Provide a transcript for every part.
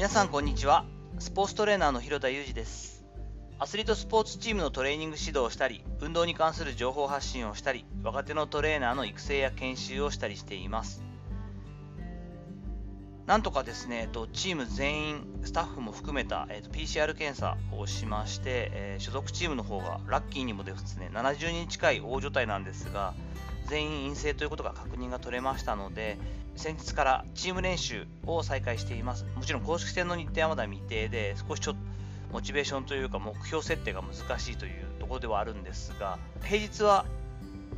皆さんこんにちは。スポーツトレーナーの広田裕二です。アスリートスポーツチームのトレーニング指導をしたり運動に関する情報発信をしたり若手のトレーナーの育成や研修をしたりしています。なんとかですね、チーム全員、スタッフも含めた、えー、PCR 検査をしまして、え、所属チームの方がラッキーにもですね、70人近い大所帯なんですが、全員陰性ということが確認が取れましたので、先日からチーム練習を再開しています。もちろん公式戦の日程はまだ未定で、少しちょっとモチベーションというか目標設定が難しいというところではあるんですが、平日は、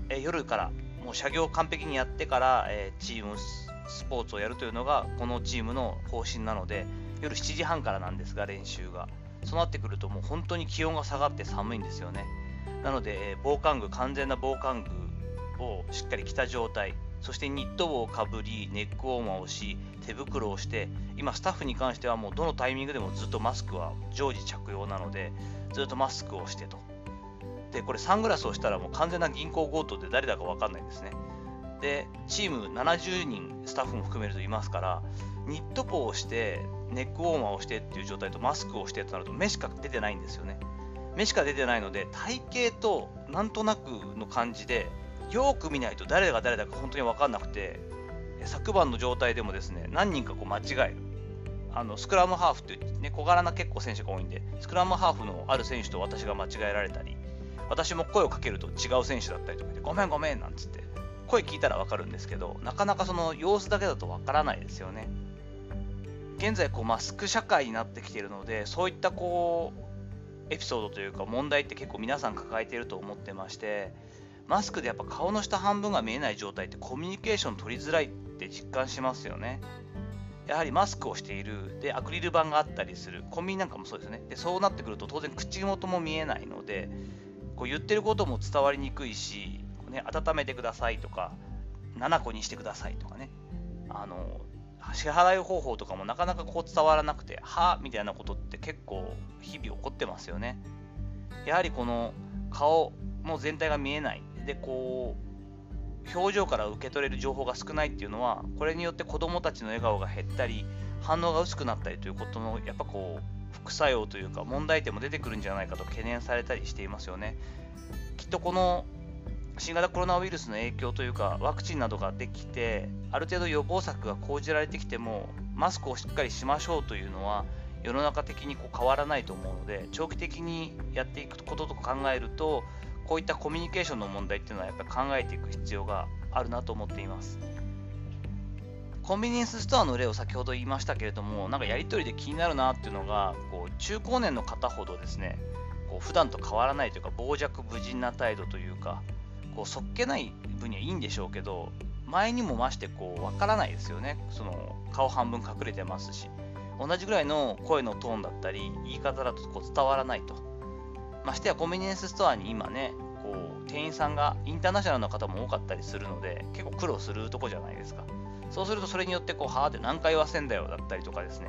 え夜からもう車業完璧にやってから、えチームスポーツをやるというのがこのチームの方針なので、夜7時半からなんですが、練習が。そうなってくるともう本当に気温が下がって寒いんですよね。なので、防寒具、完全な防寒具をしっかり着た状態。そしてニット帽をかぶりネックウォーマーをし手袋をして今スタッフに関してはもうどのタイミングでもずっとマスクは常時着用なのでずっとマスクをしてと。でこれサングラスをしたらもう完全な銀行強盗で誰だか分かんないんですね。でチーム70人スタッフも含めるといますからニット帽をしてネックウォーマーをしてっていう状態とマスクをしてとなると目しか出てないんですよね。目しか出てないので体型となんとなくの感じでよく見ないと誰が誰だか本当に分かんなくて昨晩の状態でもですね何人かこう間違える。あのスクラムハーフってね小柄な結構選手が多いんでスクラムハーフのある選手と私が間違えられたり私も声をかけると違う選手だったりとかでごめんごめんなんつって声聞いたら分かるんですけどなかなかその様子だけだと分からないですよね。現在こうマスク社会になってきているのでそういったこうエピソードというか問題って結構皆さん抱えていると思ってましてマスクでやっぱ顔の下半分が見えない状態ってコミュニケーション取りづらいって実感しますよね。やはりマスクをしている、で、アクリル板があったりする、コンビニなんかもそうですね。で、そうなってくると当然口元も見えないので、こう言ってることも伝わりにくいし、ね、温めてくださいとか、7個にしてくださいとかね、あの、支払い方法とかもなかなかこう伝わらなくて、はみたいなことって結構日々起こってますよね。やはりこの顔も全体が見えないでこう表情から受け取れる情報が少ないっていうのはこれによって子どもたちの笑顔が減ったり反応が薄くなったりということのやっぱこう副作用というか問題点も出てくるんじゃないかと懸念されたりしていますよね。きっとこの新型コロナウイルスの影響というかワクチンなどができてある程度予防策が講じられてきてもマスクをしっかりしましょうというのは世の中的にこう変わらないと思うので長期的にやっていくことと考えるとこういったコミュニケーションの問題っていうのはやっぱり考えていく必要があるなと思っています。コンビニエンスストアの例を先ほど言いましたけれども、なんかやり取りで気になるなっていうのが、こう中高年の方ほどですね、こう普段と変わらないというか、傍若無人な態度というか、こうそっけない分にはいいんでしょうけど、前にも増してこう分からないですよね。その顔半分隠れてますし、同じぐらいの声のトーンだったり、言い方だとこう伝わらないと。ましてやコンビニエンスストアに今ね、こう店員さんがインターナショナルの方も多かったりするので、結構苦労するとこじゃないですか。そうするとそれによってこう、はあって何回言わせんだよだったりとかですね、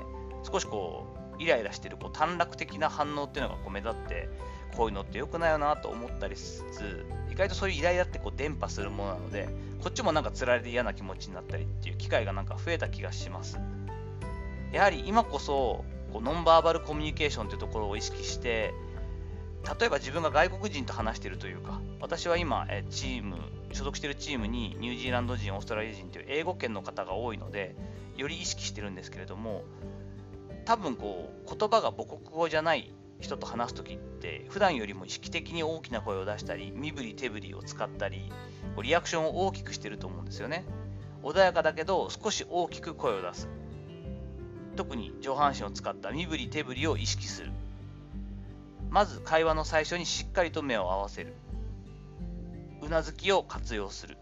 少しこう、イライラしてるこう短絡的な反応っていうのがこう目立って、こういうのって良くないよなと思ったりしつつ、意外とそういうイライラってこう伝播するものなので、こっちもなんかつられて嫌な気持ちになったりっていう機会がなんか増えた気がします。やはり今こそこうノンバーバルコミュニケーションというところを意識して、例えば自分が外国人と話しているというか、私は今、チーム、所属しているチームにニュージーランド人、オーストラリア人という英語圏の方が多いので、より意識してるんですけれども、多分こう、言葉が母国語じゃない人と話すときって、普段よりも意識的に大きな声を出したり、身振り手振りを使ったり、リアクションを大きくしてると思うんですよね。穏やかだけど、少し大きく声を出す。特に上半身を使った身振り手振りを意識する。まず会話の最初にしっかりと目を合わせる。うなずきを活用する。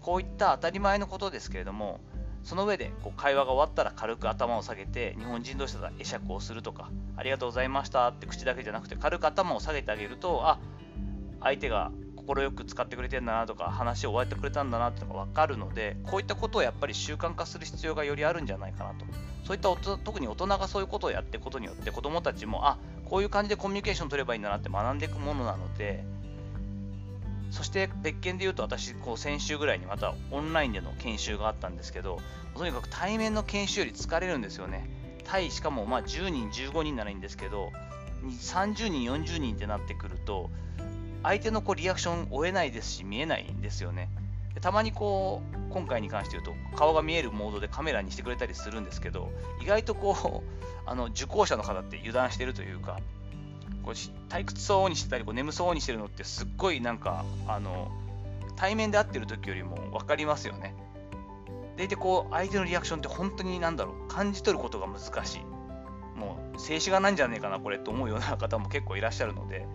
こういった当たり前のことですけれども、その上でこう会話が終わったら軽く頭を下げて、日本人同士だ会釈をするとか、ありがとうございましたって口だけじゃなくて、軽く頭を下げてあげると、あ相手が快く使ってくれてんだなとか、話を終わってくれたんだなっていうのが分かるので、こういったことをやっぱり習慣化する必要がよりあるんじゃないかなと。そういった特に大人がそういうことをやっていくことによって、子どもたちも、あこういう感じでコミュニケーション取ればいいんだなって学んでいくものなので、そして別件で言うと私、こう先週ぐらいにまたオンラインでの研修があったんですけど、とにかく対面の研修より疲れるんですよね。対しかもまあ10人、15人ならいいんですけど、30人、40人ってなってくると、相手のこうリアクション追えないですし、見えないんですよね。たまにこう、今回に関して言うと、顔が見えるモードでカメラにしてくれたりするんですけど、意外とこう、あの受講者の方って油断してるというか、こう退屈そうにしてたりこう眠そうにしてるのってすっごいなんかあの対面で会ってる時よりも分かりますよね。でいてこう相手のリアクションって本当に何だろう感じ取ることが難しい。もう静止画なんじゃねえかなこれと思うような方も結構いらっしゃるので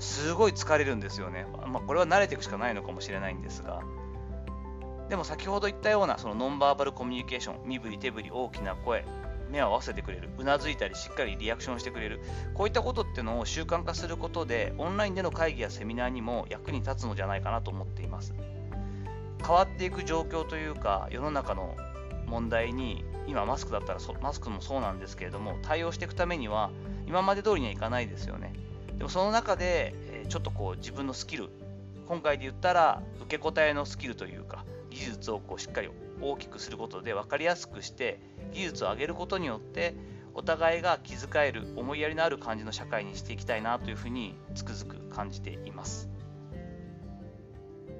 すごい疲れるんですよね。まあ、これは慣れていくしかないのかもしれないんですが。でも先ほど言ったようなそのノンバーバルコミュニケーション身振り手振り大きな声目を合わせてくれる、うなずいたりしっかりリアクションしてくれる、こういったことっていうのを習慣化することで、オンラインでの会議やセミナーにも役に立つのじゃないかなと思っています。変わっていく状況というか、世の中の問題に、今マスクだったらマスクもそうなんですけれども、対応していくためには、今まで通りにはいかないですよね。でもその中で、ちょっとこう自分のスキル、今回で言ったら受け答えのスキルというか、技術をこうしっかり大きくすることで分かりやすくして技術を上げることによってお互いが気遣える思いやりのある感じの社会にしていきたいなというふうにつくづく感じています。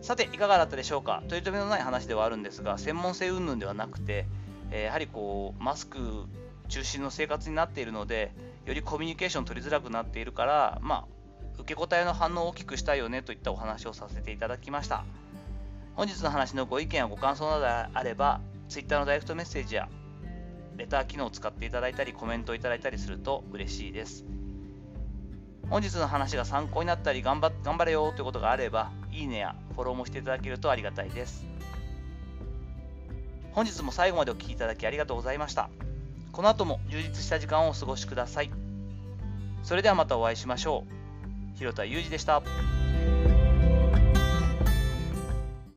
さていかがだったでしょうか？取り留めのない話ではあるんですが専門性云々ではなくて、やはりこうマスク中心の生活になっているのでよりコミュニケーション取りづらくなっているからまあ受け答えの反応を大きくしたいよねといったお話をさせていただきました。本日の話のご意見やご感想などであれば Twitter のダイレクトメッセージやレター機能を使っていただいたりコメントをいただいたりすると嬉しいです。本日の話が参考になったり頑張頑張れよということがあれば、いいねやフォローもしていただけるとありがたいです。本日も最後までお聴きいただきありがとうございました。この後も充実した時間をお過ごしください。それではまたお会いしましょう。広田裕二でした。